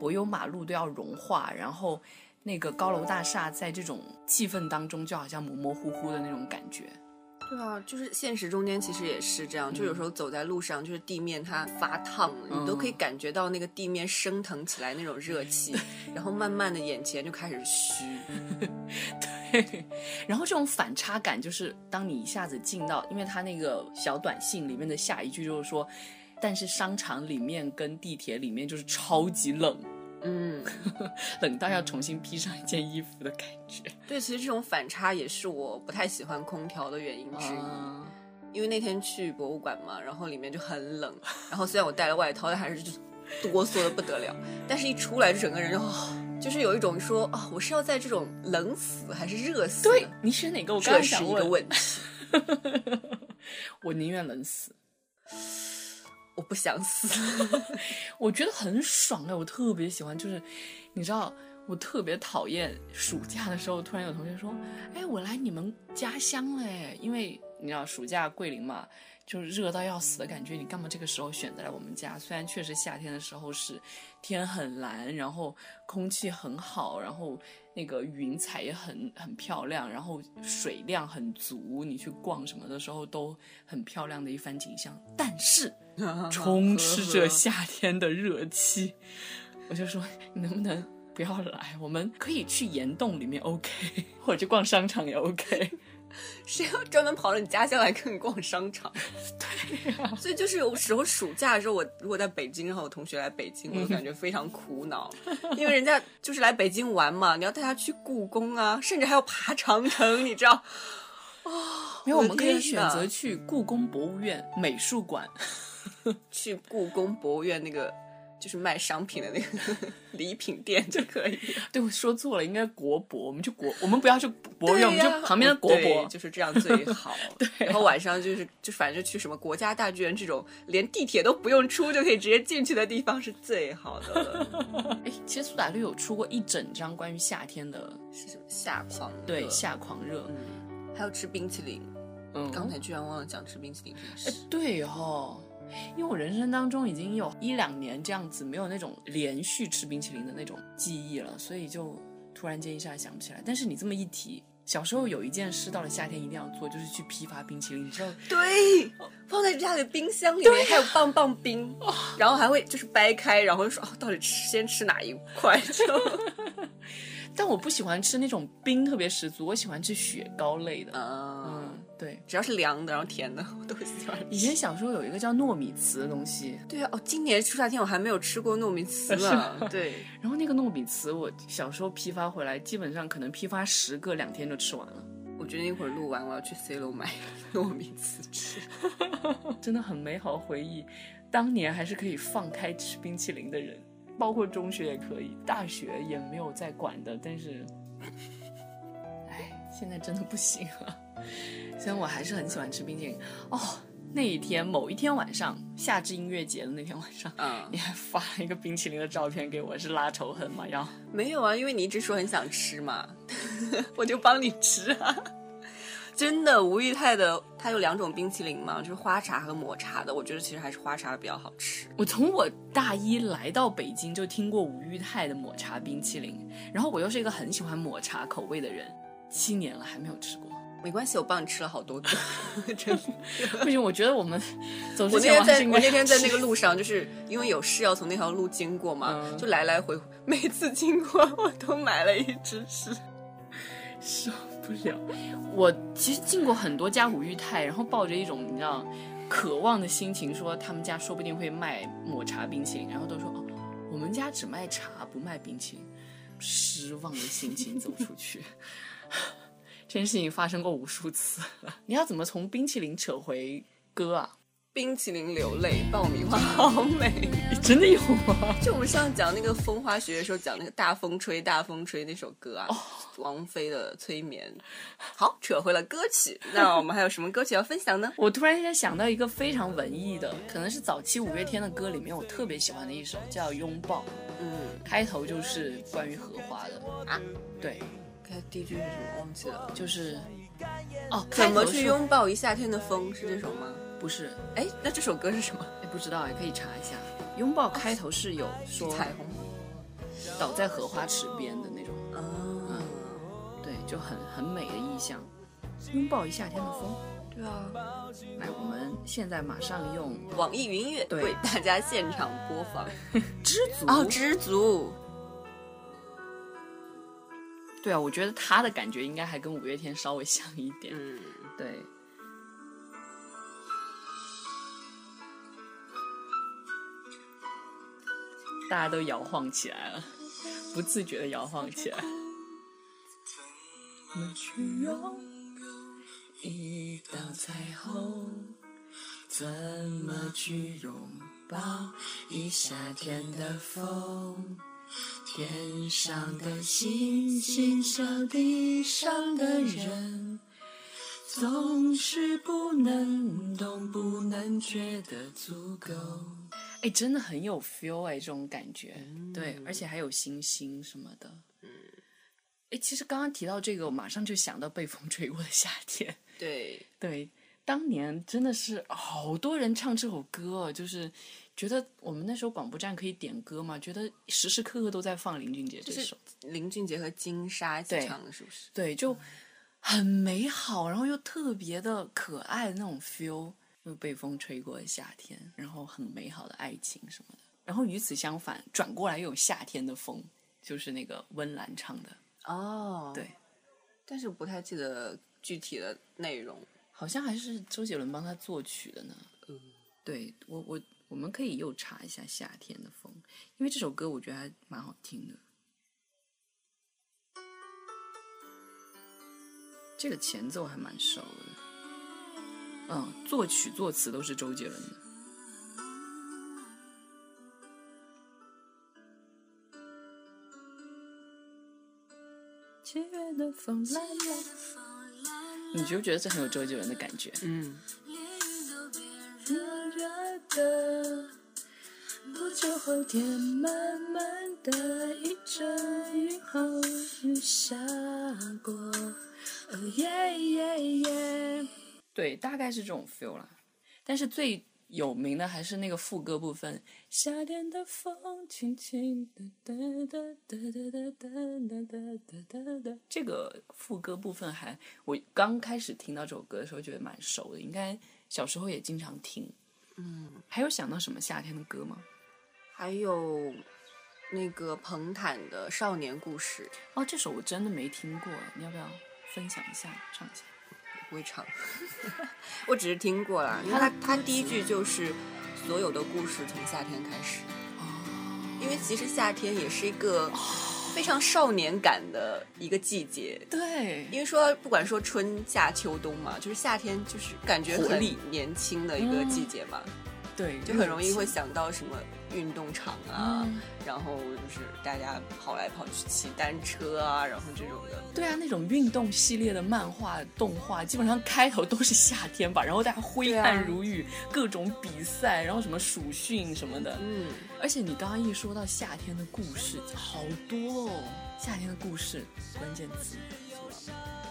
柏油马路都要融化，然后那个高楼大厦在这种气氛当中就好像模模糊糊的那种感觉。对啊，就是现实中间其实也是这样，就有时候走在路上，就是地面它发烫，你都可以感觉到那个地面升腾起来那种热气，然后慢慢的眼前就开始虚。对，然后这种反差感就是当你一下子进到，因为他那个小短信里面的下一句就是说，但是商场里面跟地铁里面就是超级冷。嗯，冷到要重新披上一件衣服的感觉。对，其实这种反差也是我不太喜欢空调的原因之一。因为那天去博物馆嘛，然后里面就很冷，然后虽然我带了外套，但还是就哆嗦的不得了。但是一出来，就整个人就就是有一种说啊，我是要在这种冷死还是热死？对你选哪个？我刚想一个问题。我宁愿冷死。我不想死，我觉得很爽哎！我特别喜欢，就是你知道，我特别讨厌暑假的时候，突然有同学说：“哎，我来你们家乡嘞！”因为你知道暑假桂林嘛，就是热到要死的感觉，你干嘛这个时候选择来我们家？虽然确实夏天的时候是天很蓝，然后空气很好，然后。那个云彩也很很漂亮，然后水量很足，你去逛什么的时候都很漂亮的一番景象。但是 充斥着夏天的热气，我就说你能不能不要来？我们可以去岩洞里面，OK，或者去逛商场也 OK。谁要专门跑到你家乡来跟你逛商场？对呀，所以就是有时候暑假的时候，我如果在北京，然后我同学来北京，我就感觉非常苦恼，因为人家就是来北京玩嘛，你要带他去故宫啊，甚至还要爬长城，你知道？哦，没有，我们可以选择去故宫博物院美术馆，去故宫博物院那个。就是卖商品的那个 礼品店就可以。对，我说错了，应该国博。我们去国，我们不要去博物院，我们就旁边的国博，就是这样最好。对，然后晚上就是就反正去什么国家大剧院这种连地铁都不用出就可以直接进去的地方是最好的了。哎，其实苏打绿有出过一整张关于夏天的，是什么夏狂？对，夏狂热。嗯，还有吃冰淇淋。嗯，刚才居然忘了讲吃冰淇淋这件事。对哦。因为我人生当中已经有一两年这样子没有那种连续吃冰淇淋的那种记忆了，所以就突然间一下想不起来。但是你这么一提，小时候有一件事到了夏天一定要做，就是去批发冰淇淋，你知道？对，放在家里冰箱里面还有棒棒冰，然后还会就是掰开，然后说哦，到底吃先吃哪一块？就但我不喜欢吃那种冰特别十足，我喜欢吃雪糕类的。嗯。对，只要是凉的，然后甜的，我都喜欢。以前小时候有一个叫糯米糍的东西。对啊，哦，今年初夏天我还没有吃过糯米糍 呢。对，然后那个糯米糍，我小时候批发回来，基本上可能批发十个，两天就吃完了。我觉得一会儿录完，我要去 C 楼买糯米糍吃，真的很美好回忆。当年还是可以放开吃冰淇淋的人，包括中学也可以，大学也没有再管的。但是，哎，现在真的不行了。虽然我还是很喜欢吃冰淇淋哦。那一天，某一天晚上，夏至音乐节的那天晚上，嗯，你还发了一个冰淇淋的照片给我，是拉仇恨吗？要没有啊，因为你一直说很想吃嘛，我就帮你吃啊。真的，吴裕泰的它有两种冰淇淋嘛，就是花茶和抹茶的。我觉得其实还是花茶的比较好吃。我从我大一来到北京就听过吴裕泰的抹茶冰淇淋，然后我又是一个很喜欢抹茶口味的人，七年了还没有吃过。没关系，我帮你吃了好多顿，真的 不行。我觉得我们 走我那天在我那天在那个路上，就是因为有事要从那条路经过嘛，就来来回回，每次经过我都买了一只吃，受不了。我其实进过很多家五裕泰，然后抱着一种你知道渴望的心情，说他们家说不定会卖抹茶冰淇淋，然后都说哦，我们家只卖茶不卖冰淇淋，失望的心情走出去。这件事情发生过无数次了。你要怎么从冰淇淋扯回歌啊？冰淇淋流泪，爆米花好美，真的有吗？就我们上次讲那个风花雪月的时候，讲那个大风吹大风吹那首歌啊，王菲的催眠。好，扯回了歌曲，那我们还有什么歌曲要分享呢？我突然间想到一个非常文艺的，可能是早期五月天的歌里面我特别喜欢的一首，叫《拥抱》。嗯，开头就是关于荷花的啊，对。第一句是什么？忘记了。就是哦，怎么去拥抱一夏天的风？是这首吗？不是。哎，那这首歌是什么？哎，不知道，也可以查一下。拥抱开头是有说彩虹，倒在荷花池边的那种。嗯，对，就很很美的意象。拥抱一夏天的风。对啊。来，我们现在马上用网易云音乐为大家现场播放《知足》哦，《知足》。对啊，我觉得他的感觉应该还跟五月天稍微像一点。嗯，对。大家都摇晃起来了，不自觉的摇晃起来。怎么去拥有一道彩虹？怎么去拥抱一夏天的风？天上的星星，小地上的人，总是不能懂，不能觉得足够。哎，真的很有 feel 哎，这种感觉。对，而且还有星星什么的。嗯。哎，其实刚刚提到这个，我马上就想到被风吹过的夏天。对对，当年真的是好多人唱这首歌，就是。觉得我们那时候广播站可以点歌吗？觉得时时刻刻都在放林俊杰这首，林俊杰和金莎一起唱的，是不是？对，就很美好，然后又特别的可爱的那种 feel，又被风吹过的夏天，然后很美好的爱情什么的。然后与此相反，转过来又有夏天的风，就是那个温岚唱的哦，对，但是不太记得具体的内容。好像还是周杰伦帮他作曲的呢。嗯，对我我我们可以又查一下《夏天的风》，因为这首歌我觉得还蛮好听的。这个前奏还蛮熟的，嗯，作曲作词都是周杰伦的。七月的风来了，你觉不觉得这很有周杰伦的感觉？嗯。不久后天，慢慢的一阵雨后雨下过。耶耶耶！对，大概是这种 feel 啦。但是最有名的还是那个副歌部分。夏天的风轻轻的哒哒哒哒哒哒哒哒哒。这个副歌部分还，我刚开始听到这首歌的时候觉得蛮熟的，应该小时候也经常听。嗯，还有想到什么夏天的歌吗？还有那个彭坦的《少年故事》哦，这首我真的没听过，你要不要？分享一下，唱一下。不会唱，我只是听过了。因为他他第一句就是所有的故事从夏天开始。哦。因为其实夏天也是一个非常少年感的一个季节。对。因为说不管说春夏秋冬嘛，就是夏天就是感觉很年轻的一个季节嘛。对。就很容易会想到什么。运动场啊，然后就是大家跑来跑去骑单车啊，然后这种的。对啊，那种运动系列的漫画动画，基本上开头都是夏天吧，然后大家挥汗如雨，各种比赛，然后什么暑训什么的。嗯，而且你刚刚一说到夏天的故事，好多哦，夏天的故事，关键词，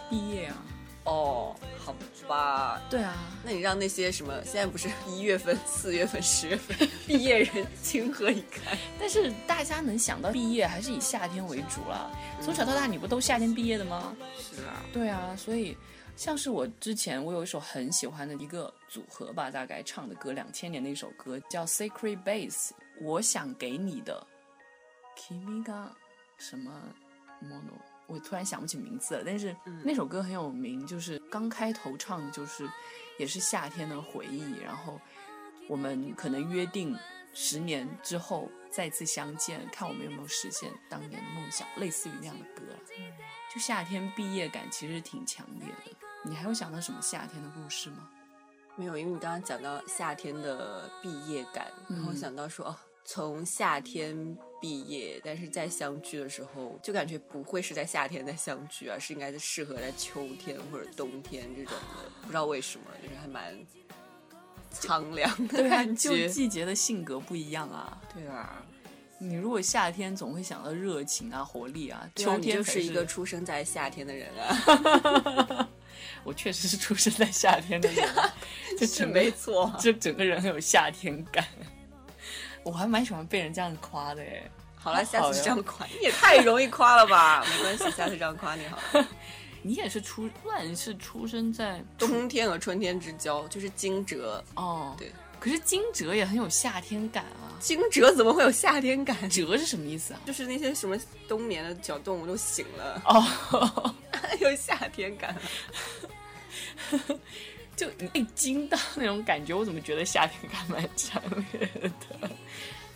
毕业啊。哦，好吧，对啊，那你让那些什么，现在不是一月份、四月份、十月份毕业人情何以堪？但是大家能想到毕业，还是以夏天为主了。从小到大，你不都夏天毕业的吗？是啊，对啊，所以像是我之前，我有一首很喜欢的一个组合吧，大概唱的歌，两千年的一首歌叫《Secret Base》，我想给你的，Kimiga 什么 Mono。我突然想不起名字了，但是那首歌很有名，就是刚开头唱的就是，也是夏天的回忆。然后我们可能约定十年之后再次相见，看我们有没有实现当年的梦想，类似于那样的歌。就夏天毕业感其实挺强烈的。你还有想到什么夏天的故事吗？没有，因为你刚刚讲到夏天的毕业感，然后想到说。哦从夏天毕业，但是在相聚的时候，就感觉不会是在夏天在相聚啊，是应该是适合在秋天或者冬天这种的。不知道为什么，就是还蛮苍凉的感觉。就季节的性格不一样啊。对啊，你如果夏天总会想到热情啊、活力啊，秋天就是一个出生在夏天的人啊。我确实是出生在夏天的人，是没错，就整个人很有夏天感。我还蛮喜欢被人这样夸的哎。好了，下次这样夸你也太容易夸了吧？没关系，下次这样夸你好了。你也是出，乱是出生在冬天和春天之交，就是惊蛰哦。对，可是惊蛰也很有夏天感啊。惊蛰怎么会有夏天感？蛰是什么意思啊？就是那些什么冬眠的小动物都醒了哦，有夏天感。就你被惊到那种感觉，我怎么觉得夏天感蛮强烈的？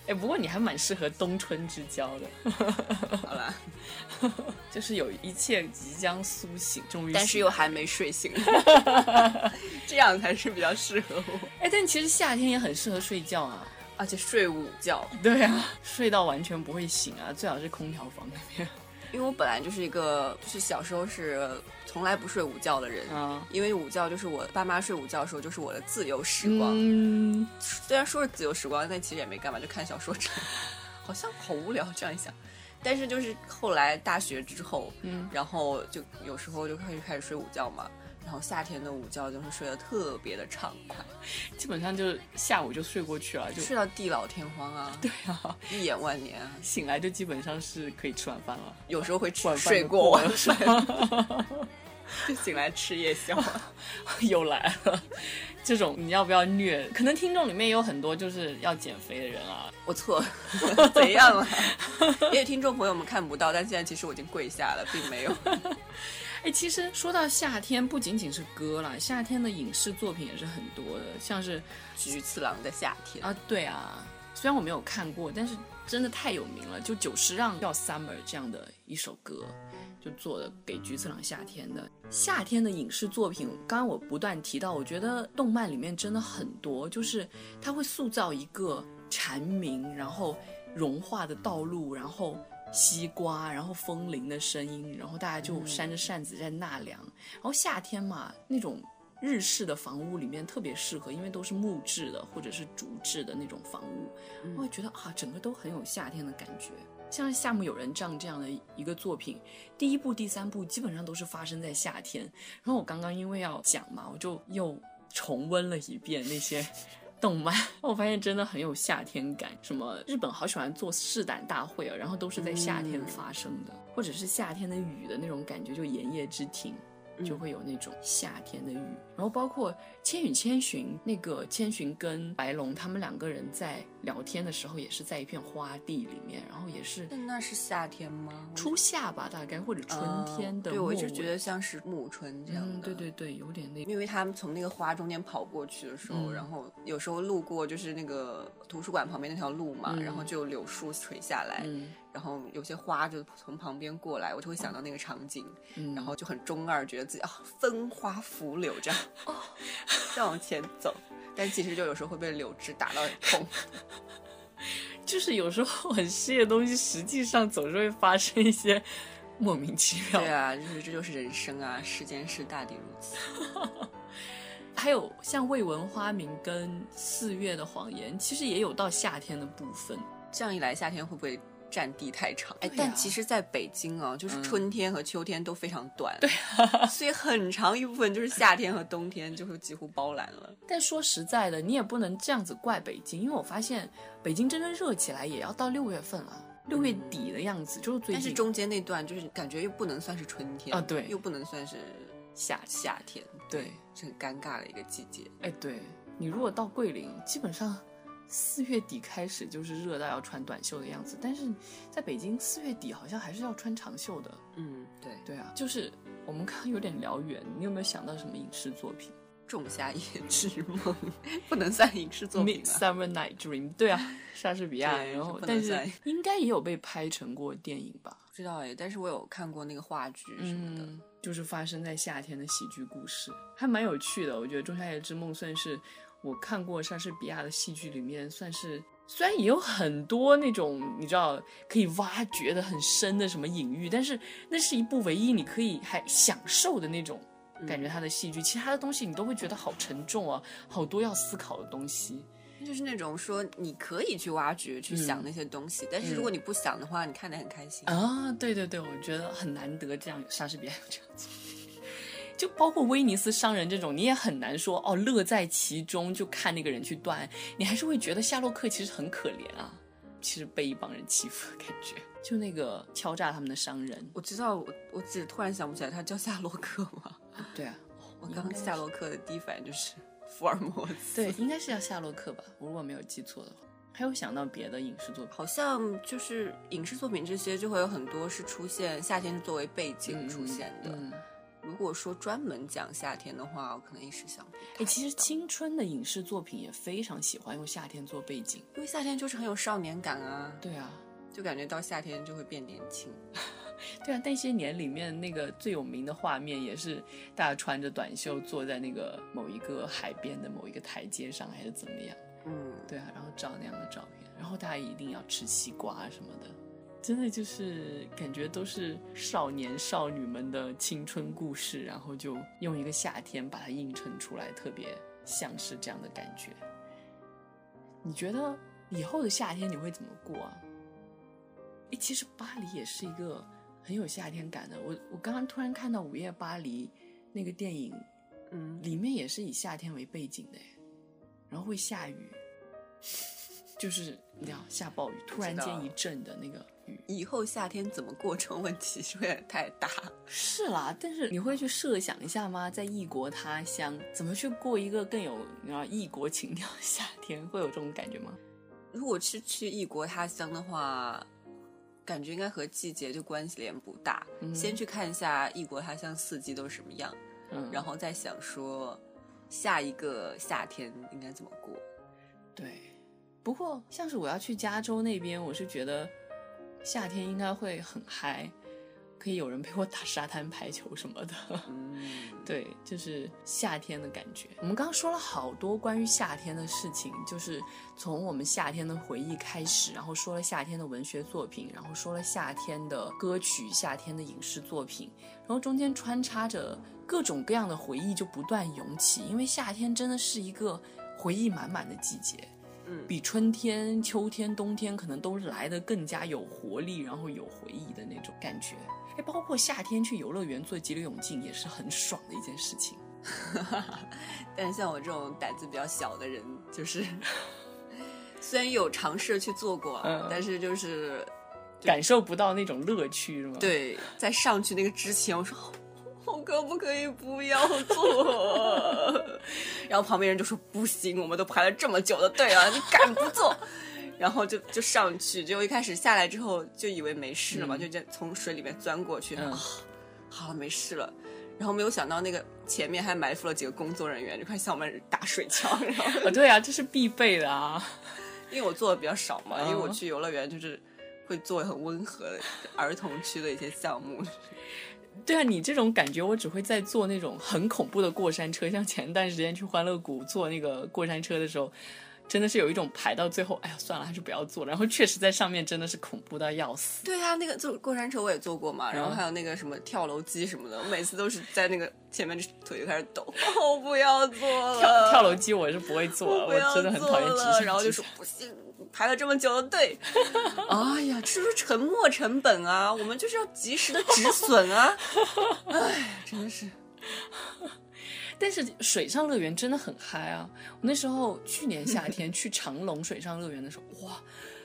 哎，不过你还蛮适合冬春之交的。好了，就是有一切即将苏醒，终于，但是又还没睡醒，这样才是比较适合我。哎，但其实夏天也很适合睡觉啊，而且睡午觉。对啊，睡到完全不会醒啊，最好是空调房那边。因为我本来就是一个，就是小时候是从来不睡午觉的人，因为午觉就是我爸妈睡午觉的时候，就是我的自由时光。嗯，虽然说是自由时光，但其实也没干嘛，就看小说。好像好无聊，这样一想。但是就是后来大学之后，嗯，然后就有时候就开始开始睡午觉嘛。然后夏天的午觉就是睡得特别的畅快，基本上就下午就睡过去了，就睡到地老天荒啊！对啊，一眼万年啊！醒来就基本上是可以吃晚饭了，有时候会吃睡过晚睡，就醒来吃夜宵，又来了。这种你要不要虐？可能听众里面也有很多就是要减肥的人啊。我错，怎样了？因为听众朋友们看不到，但现在其实我已经跪下了，并没有。哎，其实说到夏天，不仅仅是歌了，夏天的影视作品也是很多的，像是菊次郎的夏天啊，对啊，虽然我没有看过，但是真的太有名了，就久石让叫 Summer 这样的一首歌，就做的给菊次郎夏天的夏天的影视作品。刚刚我不断提到，我觉得动漫里面真的很多，就是它会塑造一个蝉鸣，然后融化的道路，然后。西瓜，然后风铃的声音，然后大家就扇着扇子在纳凉。然后夏天嘛，那种日式的房屋里面特别适合，因为都是木质的或者是竹制的那种房屋，我会觉得啊，整个都很有夏天的感觉。像《夏目友人帐》这样的一个作品，第一部、第三部基本上都是发生在夏天。然后我刚刚因为要讲嘛，我就又重温了一遍那些。动漫，我发现真的很有夏天感。什么日本好喜欢做试胆大会啊，然后都是在夏天发生的，或者是夏天的雨的那种感觉，就炎夜之庭。就会有那种夏天的雨，然后包括《千与千寻》那个千寻跟白龙他们两个人在聊天的时候，也是在一片花地里面，然后也是那是夏天吗？初夏吧，大概或者春天的。对，我就觉得像是暮春这样的。对对对，有点那。因为他们从那个花中间跑过去的时候，然后有时候路过就是那个图书馆旁边那条路嘛，然后就柳树垂下来。然后有些花就从旁边过来，我就会想到那个场景，然后就很中二，觉得自己啊分花拂柳这样，哦再往前走，但其实就有时候会被柳枝打到很痛。就是有时候很细的东西，实际上总是会发生一些莫名其妙。对啊，就是这就是人生啊，世间事大抵如此。还有像未闻花名跟四月的谎言，其实也有到夏天的部分。这样一来，夏天会不会？占地太长，哎，但其实在北京啊，就是春天和秋天都非常短，对，所以很长一部分就是夏天和冬天就会几乎包揽了。但说实在的，你也不能这样子怪北京，因为我发现北京真正热起来也要到六月份了，六月底的样子，就是最近。但是中间那段就是感觉又不能算是春天啊，对，又不能算是夏夏天，对，是很尴尬的一个季节。哎，对你如果到桂林，基本上。四月底开始就是热到要穿短袖的样子，但是在北京四月底好像还是要穿长袖的。嗯，对对啊，就是我们刚刚有点聊远，你有没有想到什么影视作品？仲夏夜之梦不能算影视作品啊。Summer Night Dream，对啊，莎士比亚，然后但是应该也有被拍成过电影吧？不知道哎，但是我有看过那个话剧什么的，就是发生在夏天的喜剧故事，还蛮有趣的。我觉得《仲夏夜之梦》算是。我看过莎士比亚的戏剧，里面算是虽然也有很多那种你知道可以挖掘的很深的什么隐喻，但是那是一部唯一你可以还享受的那种感觉。他的戏剧，其他的东西你都会觉得好沉重啊，好多要思考的东西。就是那种说你可以去挖掘、去想那些东西，但是如果你不想的话，你看得很开心啊。对对对，我觉得很难得这样莎士比亚有这样子。就包括威尼斯商人这种，你也很难说哦，乐在其中就看那个人去断，你还是会觉得夏洛克其实很可怜啊，其实被一帮人欺负的感觉。就那个敲诈他们的商人，我知道，我我只突然想不起来他叫夏洛克吗？对啊，我刚夏洛克的第一反应就是福尔摩斯，对，应该是叫夏洛克吧，我如果没有记错的话。还有想到别的影视作品，好像就是影视作品这些就会有很多是出现夏天作为背景出现的。如果说专门讲夏天的话，我可能一时想不。哎，其实青春的影视作品也非常喜欢用夏天做背景，因为夏天就是很有少年感啊。对啊，就感觉到夏天就会变年轻。对啊，那些年里面那个最有名的画面也是大家穿着短袖坐在那个某一个海边的某一个台阶上，还是怎么样？嗯，对啊，然后照那样的照片，然后大家一定要吃西瓜什么的。真的就是感觉都是少年少女们的青春故事，然后就用一个夏天把它映衬出来，特别像是这样的感觉。你觉得以后的夏天你会怎么过啊？诶，其实巴黎也是一个很有夏天感的。我我刚刚突然看到《午夜巴黎》那个电影，嗯，里面也是以夏天为背景的，然后会下雨，就是你知道下暴雨，突然间一阵的那个。以后夏天怎么过这种问题是有点太大。是啦，但是你会去设想一下吗？在异国他乡，怎么去过一个更有你知道异国情调的夏天？会有这种感觉吗？如果是去异国他乡的话，感觉应该和季节就关系连不大。先去看一下异国他乡四季都是什么样，然后再想说下一个夏天应该怎么过。对，不过像是我要去加州那边，我是觉得夏天应该会很嗨。可以有人陪我打沙滩排球什么的，对，就是夏天的感觉。我们刚刚说了好多关于夏天的事情，就是从我们夏天的回忆开始，然后说了夏天的文学作品，然后说了夏天的歌曲、夏天的影视作品，然后中间穿插着各种各样的回忆就不断涌起，因为夏天真的是一个回忆满满的季节。比春天、秋天、冬天可能都来的更加有活力，然后有回忆的那种感觉。哎，包括夏天去游乐园做激流勇进也是很爽的一件事情。但是像我这种胆子比较小的人，就是 虽然有尝试去做过，但是就是感受不到那种乐趣，是吗？对，在上去那个之前，我说。我可不可以不要做？然后旁边人就说不行，我们都排了这么久的队了，你敢不做？然后就就上去，结果一开始下来之后就以为没事了嘛，就就从水里面钻过去，啊好了没事了。然后没有想到那个前面还埋伏了几个工作人员，就开始向我们打水枪。啊，对啊，这是必备的啊，因为我做的比较少嘛，因为我去游乐园就是会做很温和的儿童区的一些项目。对啊，你这种感觉，我只会在坐那种很恐怖的过山车，像前段时间去欢乐谷坐那个过山车的时候。真的是有一种排到最后，哎呀，算了，还是不要坐了。然后确实在上面真的是恐怖到要死。对啊，那个坐过山车我也坐过嘛，然后还有那个什么跳楼机什么的，我每次都是在那个前面腿就开始抖，我不要做了。跳跳楼机我是不会坐，我真的很讨厌直升然后就说不行，排了这么久的队，哎呀，这是沉没成本啊，我们就是要及时的止损啊，哎，真的是。但是水上乐园真的很嗨啊！我那时候去年夏 天去长隆水上乐园的时候，哇，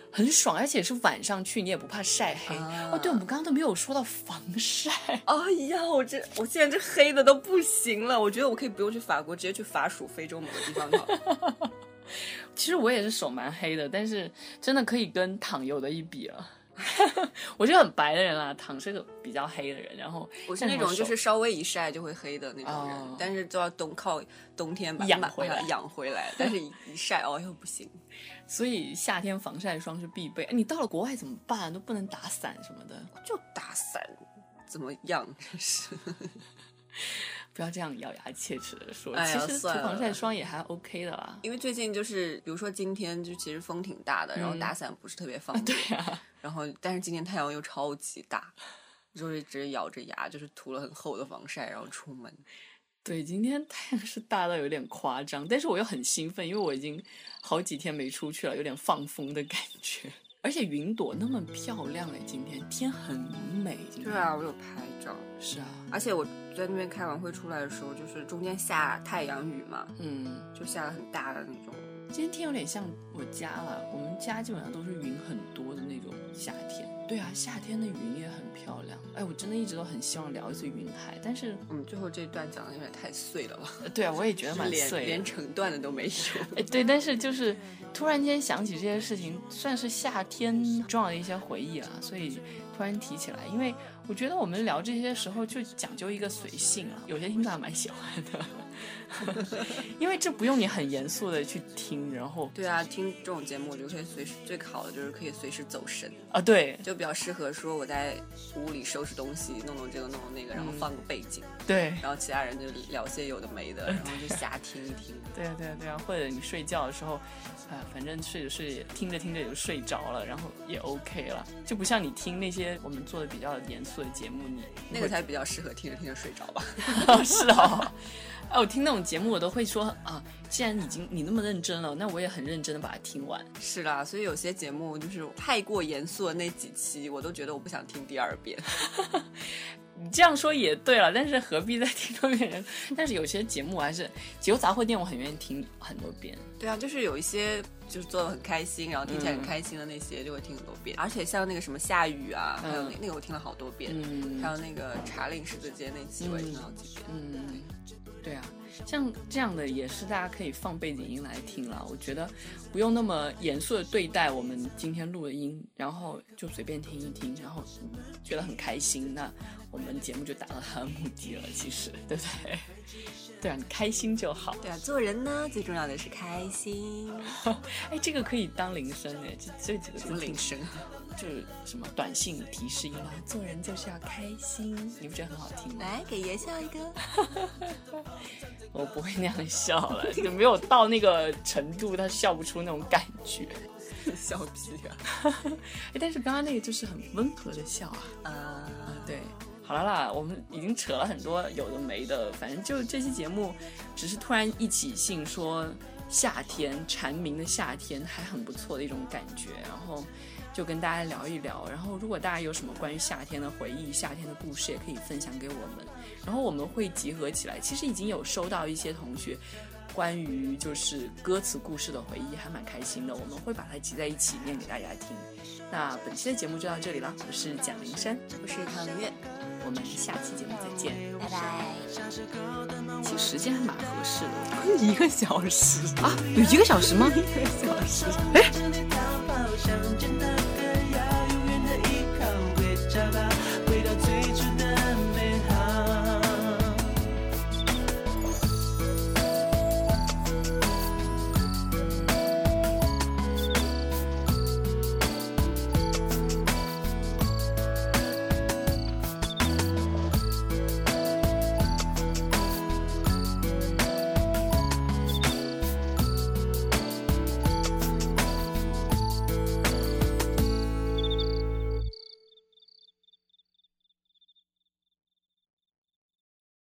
很爽，而且是晚上去，你也不怕晒黑。哦，对，我们刚刚都没有说到防晒。哎呀，我这我现在这黑的都不行了。我觉得我可以不用去法国，直接去法属非洲某个地方好。其实我也是手蛮黑的，但是真的可以跟躺有的一比了。我是很白的人啦，躺是个比较黑的人，然后我是那种就是稍微一晒就会黑的那种人，但是都要冬靠冬天把养回来养回来，但是一晒哦又不行，所以夏天防晒霜是必备。哎，你到了国外怎么办？都不能打伞什么的，就打伞，怎么样？真 是。不要这样咬牙切齿的说，其实涂防晒霜也还 OK 的啦。因为最近就是，比如说今天就其实风挺大的，然后打伞不是特别方便。然后，但是今天太阳又超级大，就是直接咬着牙，就是涂了很厚的防晒，然后出门。对，今天太阳是大到有点夸张，但是我又很兴奋，因为我已经好几天没出去了，有点放风的感觉。而且云朵那么漂亮哎，今天天很美。对啊，我有拍照。是啊，而且我在那边开完会出来的时候，就是中间下太阳雨嘛，嗯，就下了很大的那种。今天天有点像我家了，我们家基本上都是云很多的那种夏天。对啊，夏天的云也很漂亮。哎，我真的一直都很希望聊一次云海，但是嗯，最后这一段讲的有点太碎了吧？对啊，我也觉得蛮碎，连成段的都没有。哎，对，但是就是突然间想起这些事情，算是夏天重要的一些回忆啊，所以突然提起来，因为我觉得我们聊这些时候就讲究一个随性啊，有些听众还蛮喜欢的。因为这不用你很严肃的去听，然后对啊，听这种节目我就可以随时，最好的就是可以随时走神。啊，对，就比较适合说我在屋里收拾东西，弄弄这个弄弄那个，然后放个背景，对，然后其他人就聊些有的没的，然后就瞎听一听，对啊对啊对啊，或者你睡觉的时候，啊，反正睡着睡着听着听着就睡着了，然后也 OK 了，就不像你听那些我们做的比较严肃的节目，你那个才比较适合听着听着睡着吧，是啊。哎，我听那种节目，我都会说啊，既然已经你那么认真了，那我也很认真的把它听完。是啦，所以有些节目就是太过严肃的那几期，我都觉得我不想听第二遍。你这样说也对了，但是何必再听多遍？但是有些节目还是《解忧杂货店》，我很愿意听很多遍。对啊，就是有一些就是做的很开心，然后听起来很开心的那些，就会听很多遍。而且像那个什么下雨啊，还有那那个我听了好多遍。嗯。还有那个茶令十字街那期，我也听了好几遍。嗯。对啊，像这样的也是大家可以放背景音来听了。我觉得不用那么严肃的对待我们今天录的音，然后就随便听一听，然后觉得很开心，那我们节目就达到它的目的了。其实，对不对？对啊，你开心就好。对啊，做人呢最重要的是开心。哎，这个可以当铃声哎，这这几个字铃声。就是什么短信提示音啊，做人就是要开心，你不觉得很好听吗？来给爷笑一个，我不会那样笑了，就没有到那个程度，他笑不出那种感觉，笑屁啊！哎，但是刚刚那个就是很温和的笑啊，啊，对，好了啦，我们已经扯了很多有的没的，反正就这期节目，只是突然一起兴说夏天蝉鸣的夏天还很不错的一种感觉，然后。就跟大家聊一聊，然后如果大家有什么关于夏天的回忆、夏天的故事，也可以分享给我们。然后我们会集合起来。其实已经有收到一些同学关于就是歌词故事的回忆，还蛮开心的。我们会把它集在一起念给大家听。那本期的节目就到这里了，我是蒋灵山，我是唐月，我们下期节目再见，拜拜。其实时间还蛮合适的，一个小时啊？有一个小时吗？一个小时。